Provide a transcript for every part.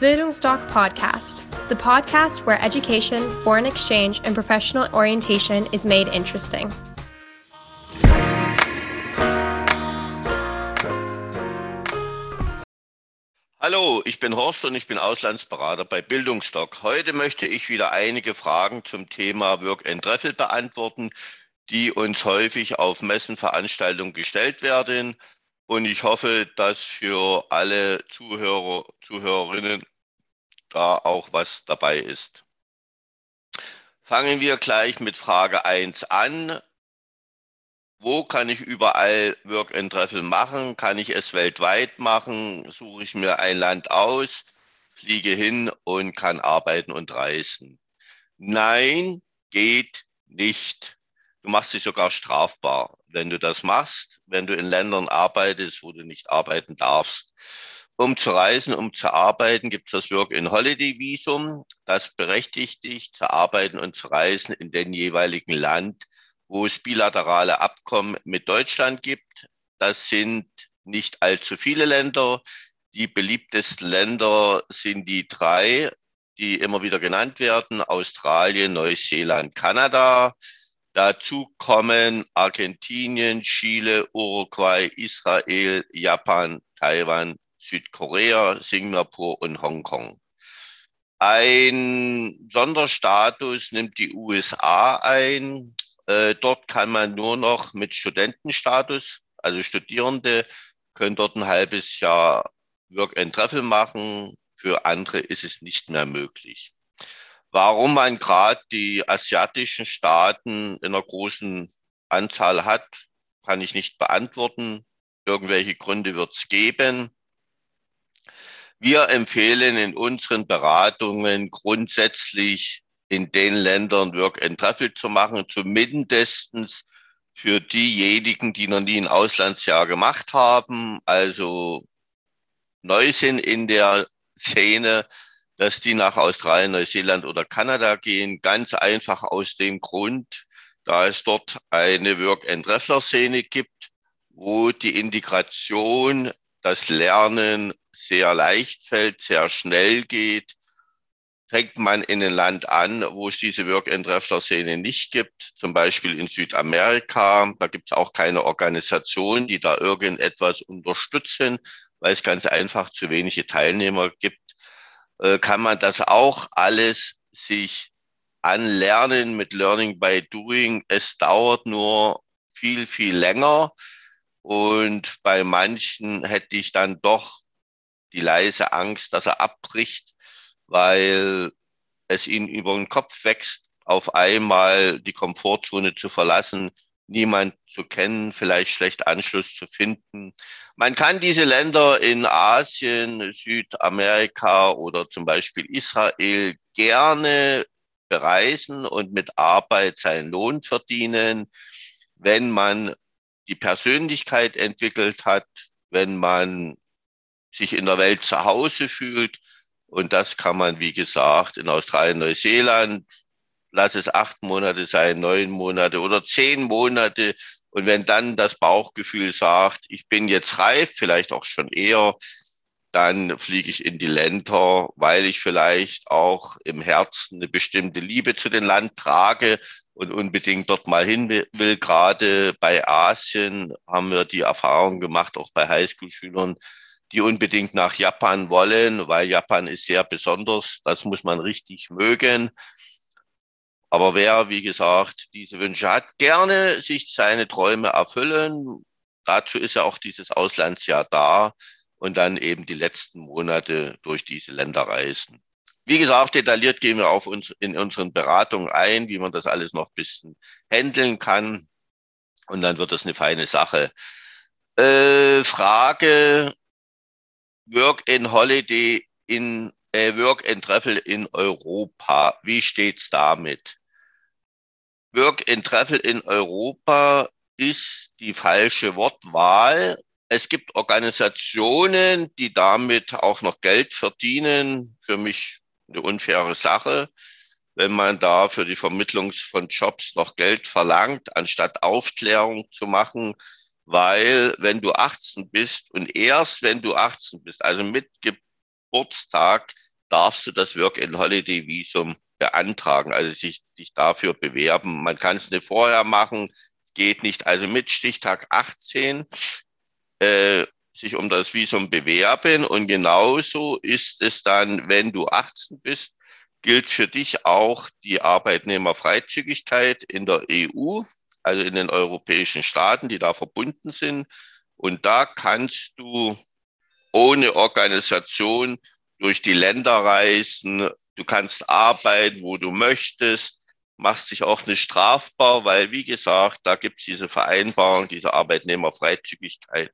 Bildungsdoc Podcast, the podcast where education, foreign exchange, and professional orientation is made interesting. Hallo, ich bin Horst und ich bin Auslandsberater bei Bildungsdoc. Heute möchte ich wieder einige Fragen zum Thema Work and Travel beantworten, die uns häufig auf Messenveranstaltungen gestellt werden. Und ich hoffe, dass für alle Zuhörer, Zuhörerinnen da auch was dabei ist. Fangen wir gleich mit Frage 1 an. Wo kann ich überall Work and Travel machen? Kann ich es weltweit machen? Suche ich mir ein Land aus, fliege hin und kann arbeiten und reisen? Nein, geht nicht. Du machst dich sogar strafbar, wenn du das machst, wenn du in Ländern arbeitest, wo du nicht arbeiten darfst. Um zu reisen, um zu arbeiten, gibt es das Work-in-Holiday-Visum. Das berechtigt dich zu arbeiten und zu reisen in den jeweiligen Land, wo es bilaterale Abkommen mit Deutschland gibt. Das sind nicht allzu viele Länder. Die beliebtesten Länder sind die drei, die immer wieder genannt werden. Australien, Neuseeland, Kanada. Dazu kommen Argentinien, Chile, Uruguay, Israel, Japan, Taiwan, Südkorea, Singapur und Hongkong. Ein Sonderstatus nimmt die USA ein. Äh, dort kann man nur noch mit Studentenstatus, also Studierende können dort ein halbes Jahr Work and Travel machen. Für andere ist es nicht mehr möglich. Warum man gerade die asiatischen Staaten in einer großen Anzahl hat, kann ich nicht beantworten. Irgendwelche Gründe wird es geben. Wir empfehlen in unseren Beratungen grundsätzlich in den Ländern Work and Travel zu machen, zumindest für diejenigen, die noch nie ein Auslandsjahr gemacht haben, also neu sind in der Szene, dass die nach Australien, Neuseeland oder Kanada gehen. Ganz einfach aus dem Grund, da es dort eine Work-and-Traveler-Szene gibt, wo die Integration, das Lernen sehr leicht fällt, sehr schnell geht. Fängt man in ein Land an, wo es diese Work-and-Traveler-Szene nicht gibt, zum Beispiel in Südamerika, da gibt es auch keine Organisation, die da irgendetwas unterstützen, weil es ganz einfach zu wenige Teilnehmer gibt äh, kann man das auch alles sich anlernen mit Learning by Doing. Es dauert nur viel, viel länger. Und bei manchen hätte ich dann doch die leise Angst, dass er abbricht, weil es ihnen über den Kopf wächst, auf einmal die Komfortzone zu verlassen, niemand zu kennen, vielleicht schlecht Anschluss zu finden. Man kann diese Länder in Asien, Südamerika oder zum Beispiel Israel gerne bereisen und mit Arbeit seinen Lohn verdienen, wenn man die Persönlichkeit entwickelt hat, wenn man sich in der Welt zu Hause fühlt. Und das kann man, wie gesagt, in Australien, Neuseeland, lass es acht Monate sein, neun Monate oder zehn Monate. Und wenn dann das Bauchgefühl sagt, ich bin jetzt reif, vielleicht auch schon eher, dann fliege ich in die Länder, weil ich vielleicht auch im Herzen eine bestimmte Liebe zu dem Land trage und unbedingt dort mal hin will. Gerade bei Asien haben wir die Erfahrung gemacht, auch bei Highschool-Schülern, die unbedingt nach Japan wollen, weil Japan ist sehr besonders. Das muss man richtig mögen. Aber wer, wie gesagt, diese Wünsche hat, gerne sich seine Träume erfüllen. Dazu ist ja auch dieses Auslandsjahr da und dann eben die letzten Monate durch diese Länder reisen. Wie gesagt, detailliert gehen wir auf uns in unseren Beratungen ein, wie man das alles noch ein bisschen handeln kann. Und dann wird das eine feine Sache. Äh, Frage Work in Holiday in äh, Work and Travel in Europa. Wie steht's damit? Work and Travel in Europa ist die falsche Wortwahl. Es gibt Organisationen, die damit auch noch Geld verdienen. Für mich eine unfaire Sache, wenn man da für die Vermittlung von Jobs noch Geld verlangt, anstatt Aufklärung zu machen. Weil wenn du 18 bist und erst wenn du 18 bist, also mit Geburtstag, darfst du das Work-and-Holiday-Visum beantragen, also sich, sich dafür bewerben. Man kann es nicht vorher machen, es geht nicht. Also mit Stichtag 18 äh, sich um das Visum bewerben und genauso ist es dann, wenn du 18 bist, gilt für dich auch die Arbeitnehmerfreizügigkeit in der EU, also in den europäischen Staaten, die da verbunden sind. Und da kannst du ohne Organisation durch die Länder reisen. Du kannst arbeiten, wo du möchtest, machst dich auch nicht strafbar, weil, wie gesagt, da gibt es diese Vereinbarung, diese Arbeitnehmerfreizügigkeit.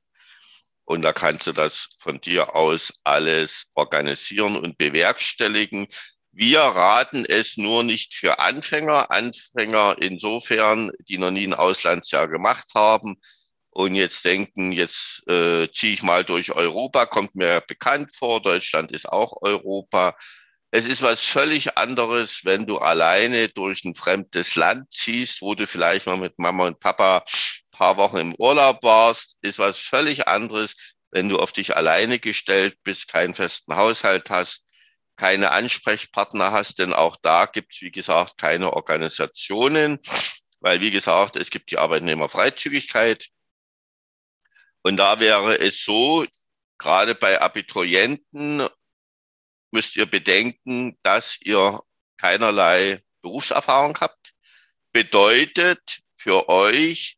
Und da kannst du das von dir aus alles organisieren und bewerkstelligen. Wir raten es nur nicht für Anfänger. Anfänger insofern, die noch nie ein Auslandsjahr gemacht haben, und jetzt denken, jetzt äh, ziehe ich mal durch Europa, kommt mir bekannt vor, Deutschland ist auch Europa. Es ist was völlig anderes, wenn du alleine durch ein fremdes Land ziehst, wo du vielleicht mal mit Mama und Papa paar Wochen im Urlaub warst, ist was völlig anderes, wenn du auf dich alleine gestellt bist, keinen festen Haushalt hast, keine Ansprechpartner hast, denn auch da gibt es, wie gesagt, keine Organisationen, weil, wie gesagt, es gibt die Arbeitnehmerfreizügigkeit, und da wäre es so, gerade bei Abiturienten müsst ihr bedenken, dass ihr keinerlei Berufserfahrung habt. Bedeutet für euch,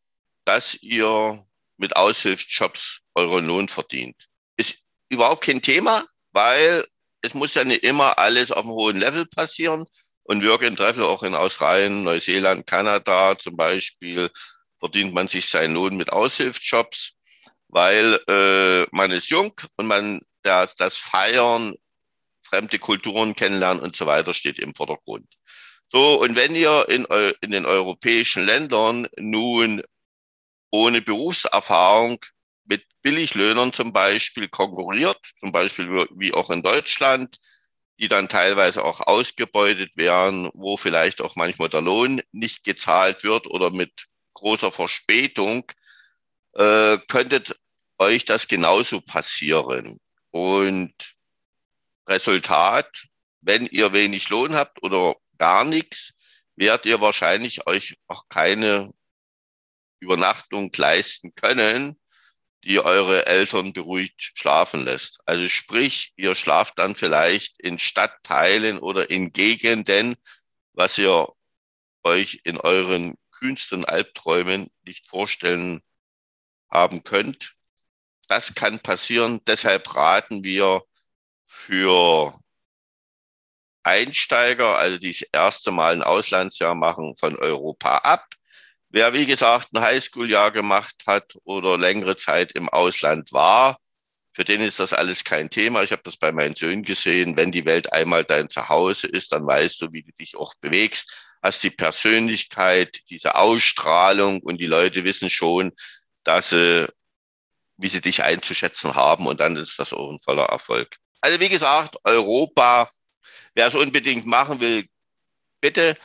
dass ihr mit Aushilfsjobs euren Lohn verdient. Ist überhaupt kein Thema, weil es muss ja nicht immer alles auf einem hohen Level passieren. Und Work and auch in Australien, Neuseeland, Kanada zum Beispiel verdient man sich seinen Lohn mit Aushilfsjobs weil äh, man ist jung und man das, das Feiern, fremde Kulturen kennenlernen und so weiter steht im Vordergrund. So, und wenn ihr in, in den europäischen Ländern nun ohne Berufserfahrung mit Billiglöhnern zum Beispiel konkurriert, zum Beispiel wie auch in Deutschland, die dann teilweise auch ausgebeutet werden, wo vielleicht auch manchmal der Lohn nicht gezahlt wird oder mit großer Verspätung, äh, könnte euch das genauso passieren. Und Resultat, wenn ihr wenig Lohn habt oder gar nichts, werdet ihr wahrscheinlich euch auch keine Übernachtung leisten können, die eure Eltern beruhigt schlafen lässt. Also sprich, ihr schlaft dann vielleicht in Stadtteilen oder in Gegenden, was ihr euch in euren kühnsten Albträumen nicht vorstellen haben könnt. Das kann passieren. Deshalb raten wir für Einsteiger, also die das erste Mal ein Auslandsjahr machen, von Europa ab. Wer, wie gesagt, ein Highschool-Jahr gemacht hat oder längere Zeit im Ausland war, für den ist das alles kein Thema. Ich habe das bei meinen Söhnen gesehen. Wenn die Welt einmal dein Zuhause ist, dann weißt du, wie du dich auch bewegst, hast die Persönlichkeit, diese Ausstrahlung und die Leute wissen schon, dass sie, wie sie dich einzuschätzen haben und dann ist das auch ein voller Erfolg. Also wie gesagt, Europa, wer es unbedingt machen will, bitte,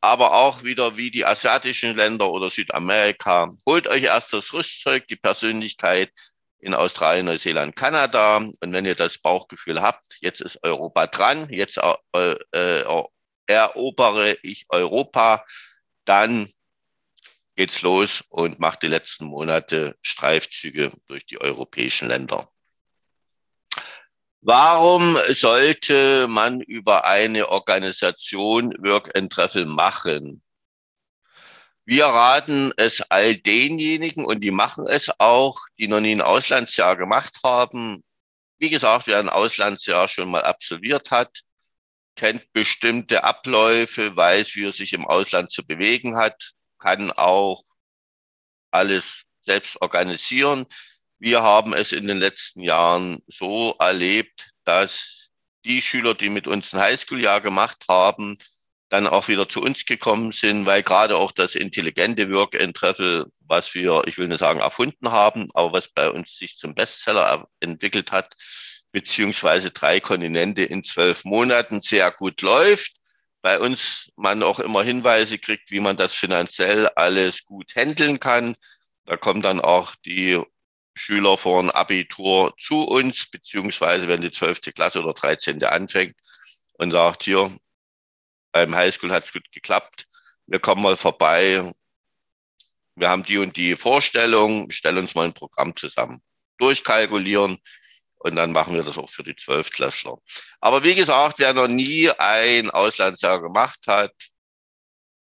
aber auch wieder wie die asiatischen Länder oder Südamerika, holt euch erst das Rüstzeug, die Persönlichkeit in Australien, Neuseeland, Kanada und wenn ihr das Bauchgefühl habt, jetzt ist Europa dran, jetzt äh, äh, erobere ich Europa, dann geht's los und macht die letzten Monate Streifzüge durch die europäischen Länder. Warum sollte man über eine Organisation Work and Travel machen? Wir raten es all denjenigen, und die machen es auch, die noch nie ein Auslandsjahr gemacht haben. Wie gesagt, wer ein Auslandsjahr schon mal absolviert hat, kennt bestimmte Abläufe, weiß, wie er sich im Ausland zu bewegen hat, kann auch alles selbst organisieren. Wir haben es in den letzten Jahren so erlebt, dass die Schüler, die mit uns ein Highschool-Jahr gemacht haben, dann auch wieder zu uns gekommen sind, weil gerade auch das intelligente Work and Travel, was wir, ich will nicht sagen erfunden haben, aber was bei uns sich zum Bestseller entwickelt hat, beziehungsweise drei Kontinente in zwölf Monaten sehr gut läuft bei uns man auch immer Hinweise kriegt, wie man das finanziell alles gut handeln kann. Da kommen dann auch die Schüler vor ein Abitur zu uns, beziehungsweise wenn die 12. Klasse oder 13. anfängt, und sagt, hier, beim Highschool hat es gut geklappt, wir kommen mal vorbei, wir haben die und die Vorstellung, stellen uns mal ein Programm zusammen, durchkalkulieren und dann machen wir das auch für die Zwölftklässler. Aber wie gesagt, wer noch nie ein Auslandsjahr gemacht hat,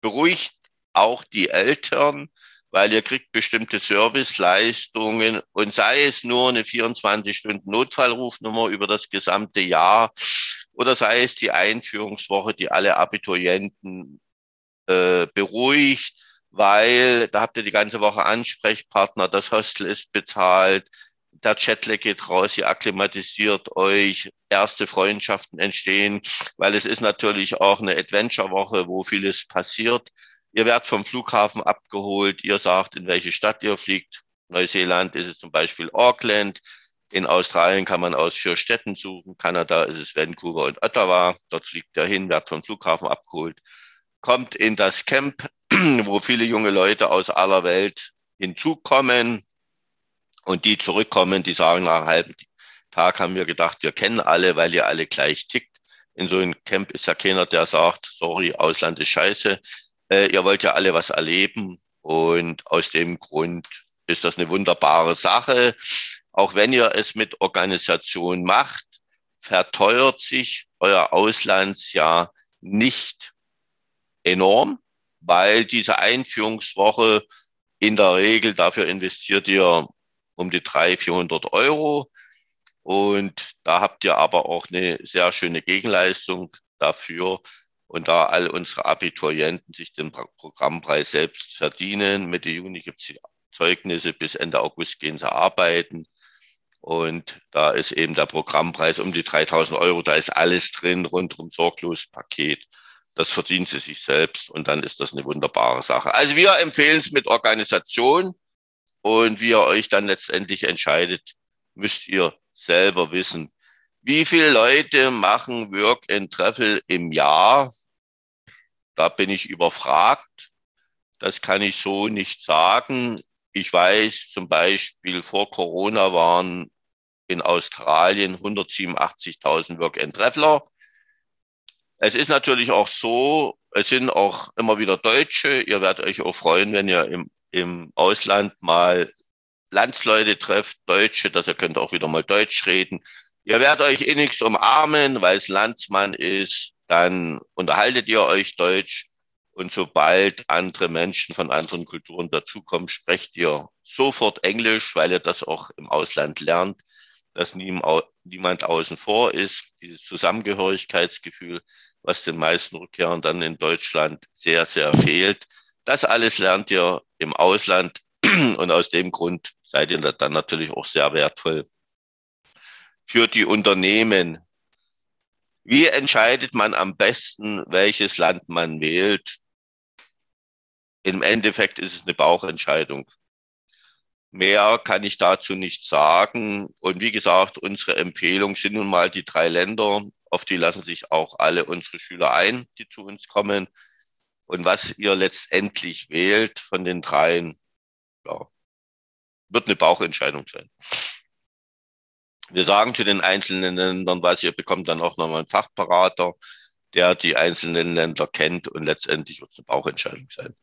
beruhigt auch die Eltern, weil ihr kriegt bestimmte Serviceleistungen und sei es nur eine 24-Stunden-Notfallrufnummer über das gesamte Jahr oder sei es die Einführungswoche, die alle Abiturienten äh, beruhigt, weil da habt ihr die ganze Woche Ansprechpartner, das Hostel ist bezahlt, der Chatler geht raus, ihr akklimatisiert euch, erste Freundschaften entstehen, weil es ist natürlich auch eine Adventure-Woche, wo vieles passiert. Ihr werdet vom Flughafen abgeholt, ihr sagt, in welche Stadt ihr fliegt. Neuseeland ist es zum Beispiel Auckland. In Australien kann man aus vier Städten suchen. Kanada ist es Vancouver und Ottawa. Dort fliegt er hin, wird vom Flughafen abgeholt, kommt in das Camp, wo viele junge Leute aus aller Welt hinzukommen. Und die zurückkommen, die sagen nach einem halben Tag haben wir gedacht, wir kennen alle, weil ihr alle gleich tickt. In so einem Camp ist ja keiner, der sagt, sorry, Ausland ist scheiße. Äh, ihr wollt ja alle was erleben. Und aus dem Grund ist das eine wunderbare Sache. Auch wenn ihr es mit Organisation macht, verteuert sich euer Auslandsjahr nicht enorm, weil diese Einführungswoche in der Regel dafür investiert ihr um die 300, 400 Euro. Und da habt ihr aber auch eine sehr schöne Gegenleistung dafür. Und da all unsere Abiturienten sich den Programmpreis selbst verdienen, Mitte Juni gibt es die Zeugnisse, bis Ende August gehen sie arbeiten. Und da ist eben der Programmpreis um die 3000 Euro, da ist alles drin, rundum sorglos Paket. Das verdient sie sich selbst und dann ist das eine wunderbare Sache. Also wir empfehlen es mit Organisation und wie ihr euch dann letztendlich entscheidet, müsst ihr selber wissen. Wie viele Leute machen Work and Travel im Jahr? Da bin ich überfragt. Das kann ich so nicht sagen. Ich weiß zum Beispiel, vor Corona waren in Australien 187.000 Work and Traveler. Es ist natürlich auch so, es sind auch immer wieder Deutsche. Ihr werdet euch auch freuen, wenn ihr im im Ausland mal Landsleute trefft, Deutsche, dass ihr könnt auch wieder mal Deutsch reden. Ihr werdet euch eh nichts umarmen, weil es Landsmann ist, dann unterhaltet ihr euch Deutsch. Und sobald andere Menschen von anderen Kulturen dazukommen, sprecht ihr sofort Englisch, weil ihr das auch im Ausland lernt, dass niemand außen vor ist. Dieses Zusammengehörigkeitsgefühl, was den meisten Rückkehrern dann in Deutschland sehr, sehr fehlt. Das alles lernt ihr im Ausland und aus dem Grund seid ihr dann natürlich auch sehr wertvoll für die Unternehmen. Wie entscheidet man am besten, welches Land man wählt? Im Endeffekt ist es eine Bauchentscheidung. Mehr kann ich dazu nicht sagen. Und wie gesagt, unsere Empfehlung sind nun mal die drei Länder. Auf die lassen sich auch alle unsere Schüler ein, die zu uns kommen. Und was ihr letztendlich wählt von den dreien, ja, wird eine Bauchentscheidung sein. Wir sagen zu den einzelnen Ländern was, ihr bekommt dann auch nochmal einen Fachberater, der die einzelnen Länder kennt und letztendlich wird es eine Bauchentscheidung sein.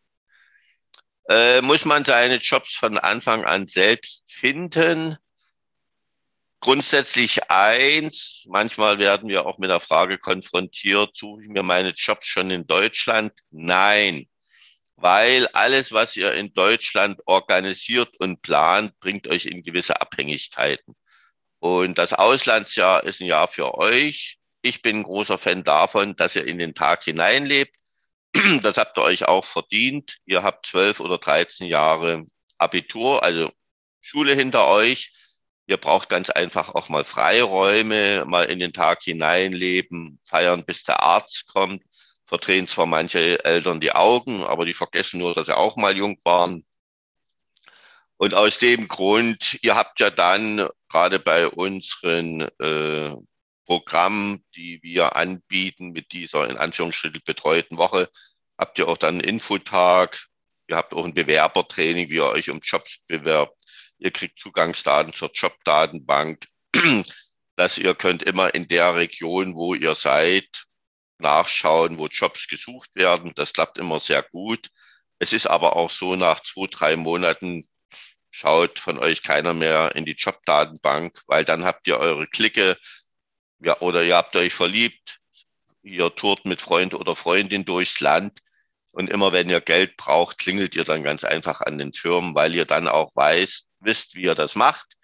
Äh, muss man seine Jobs von Anfang an selbst finden? Grundsätzlich eins, manchmal werden wir auch mit der Frage konfrontiert, suche ich mir meine Jobs schon in Deutschland? Nein, weil alles, was ihr in Deutschland organisiert und plant, bringt euch in gewisse Abhängigkeiten. Und das Auslandsjahr ist ein Jahr für euch. Ich bin ein großer Fan davon, dass ihr in den Tag hineinlebt. Das habt ihr euch auch verdient. Ihr habt zwölf oder dreizehn Jahre Abitur, also Schule hinter euch. Ihr braucht ganz einfach auch mal Freiräume, mal in den Tag hineinleben, feiern, bis der Arzt kommt. Verdrehen zwar manche Eltern die Augen, aber die vergessen nur, dass sie auch mal jung waren. Und aus dem Grund, ihr habt ja dann gerade bei unseren äh, Programmen, die wir anbieten mit dieser in Anführungsstrichen betreuten Woche, habt ihr auch dann einen Infotag. Ihr habt auch ein Bewerbertraining, wie ihr euch um Jobs bewerbt. Ihr kriegt Zugangsdaten zur Jobdatenbank, dass ihr könnt immer in der Region, wo ihr seid, nachschauen, wo Jobs gesucht werden. Das klappt immer sehr gut. Es ist aber auch so, nach zwei, drei Monaten schaut von euch keiner mehr in die Jobdatenbank, weil dann habt ihr eure Clique ja, oder ihr habt euch verliebt, ihr tourt mit Freund oder Freundin durchs Land und immer wenn ihr Geld braucht, klingelt ihr dann ganz einfach an den Firmen, weil ihr dann auch weiß, wisst, wie ihr das macht.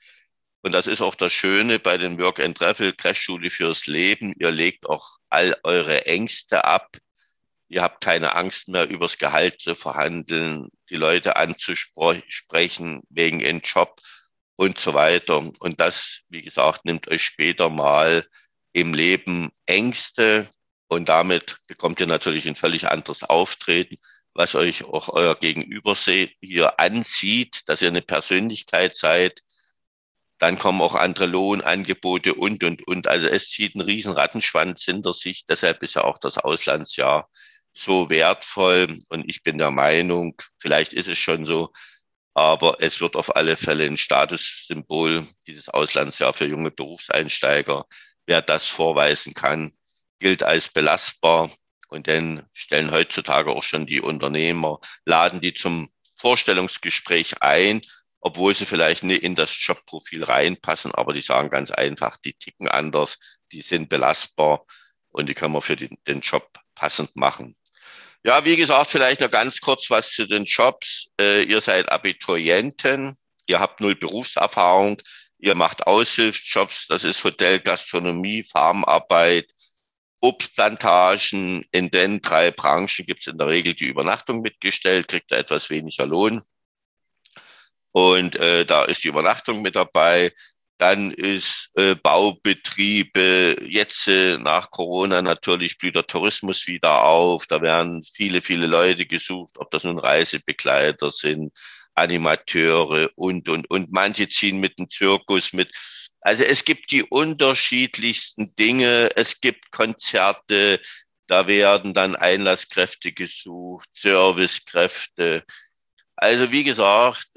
Und das ist auch das Schöne bei den Work and Travel Crashschule fürs Leben. Ihr legt auch all eure Ängste ab. Ihr habt keine Angst mehr, übers Gehalt zu verhandeln, die Leute anzusprechen wegen ihren Job und so weiter. Und das, wie gesagt, nimmt euch später mal im Leben Ängste und damit bekommt ihr natürlich ein völlig anderes Auftreten, was euch auch euer Gegenüber hier ansieht, dass ihr eine Persönlichkeit seid. Dann kommen auch andere Lohnangebote und, und, und. Also es zieht einen riesen Rattenschwanz hinter sich. Deshalb ist ja auch das Auslandsjahr so wertvoll. Und ich bin der Meinung, vielleicht ist es schon so, aber es wird auf alle Fälle ein Statussymbol, dieses Auslandsjahr für junge Berufseinsteiger. Wer das vorweisen kann, gilt als belastbar. Und dann stellen heutzutage auch schon die Unternehmer, laden die zum Vorstellungsgespräch ein, obwohl sie vielleicht nicht in das Jobprofil reinpassen, aber die sagen ganz einfach, die ticken anders, die sind belastbar und die können wir für den, den Job passend machen. Ja, wie gesagt, vielleicht noch ganz kurz was zu den Jobs. Äh, ihr seid Abiturienten, ihr habt null Berufserfahrung, ihr macht Aushilfsjobs, das ist Hotel, Gastronomie, Farmarbeit, Obstplantagen. In den drei Branchen gibt es in der Regel die Übernachtung mitgestellt, kriegt er etwas weniger Lohn. Und äh, da ist die Übernachtung mit dabei. Dann ist äh, Baubetriebe, jetzt äh, nach Corona natürlich blüht der Tourismus wieder auf. Da werden viele, viele Leute gesucht, ob das nun Reisebegleiter sind, Animateure und, und, und. Manche ziehen mit dem Zirkus mit. Also es gibt die unterschiedlichsten Dinge. Es gibt Konzerte, da werden dann Einlasskräfte gesucht, Servicekräfte. Also wie gesagt,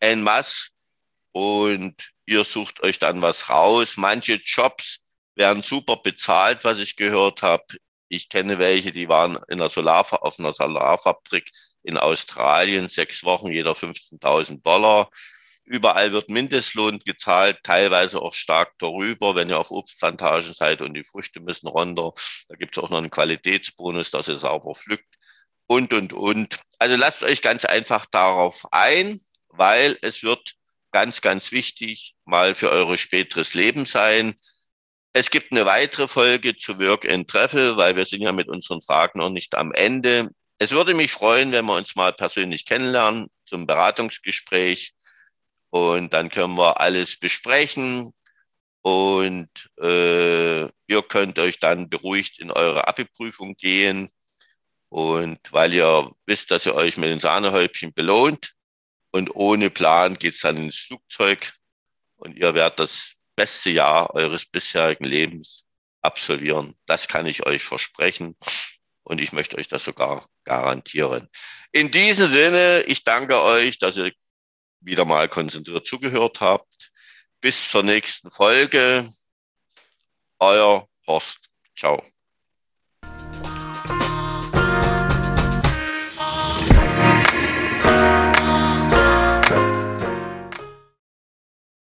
en masse und ihr sucht euch dann was raus. Manche Jobs werden super bezahlt, was ich gehört habe. Ich kenne welche, die waren in einer Solar, auf einer Solarfabrik in Australien, sechs Wochen, jeder 15.000 Dollar. Überall wird Mindestlohn gezahlt, teilweise auch stark darüber, wenn ihr auf Obstplantagen seid und die Früchte müssen runter. Da gibt es auch noch einen Qualitätsbonus, dass ihr sauber pflückt und, und, und. Also lasst euch ganz einfach darauf ein, weil es wird ganz, ganz wichtig mal für eure späteres Leben sein. Es gibt eine weitere Folge zu Work and Travel, weil wir sind ja mit unseren Fragen noch nicht am Ende. Es würde mich freuen, wenn wir uns mal persönlich kennenlernen zum Beratungsgespräch und dann können wir alles besprechen und äh, ihr könnt euch dann beruhigt in eure Abi-Prüfung gehen und weil ihr wisst, dass ihr euch mit den Sahnehäubchen belohnt, und ohne Plan geht's dann ins Flugzeug und ihr werdet das beste Jahr eures bisherigen Lebens absolvieren. Das kann ich euch versprechen und ich möchte euch das sogar garantieren. In diesem Sinne, ich danke euch, dass ihr wieder mal konzentriert zugehört habt. Bis zur nächsten Folge. Euer Horst. Ciao.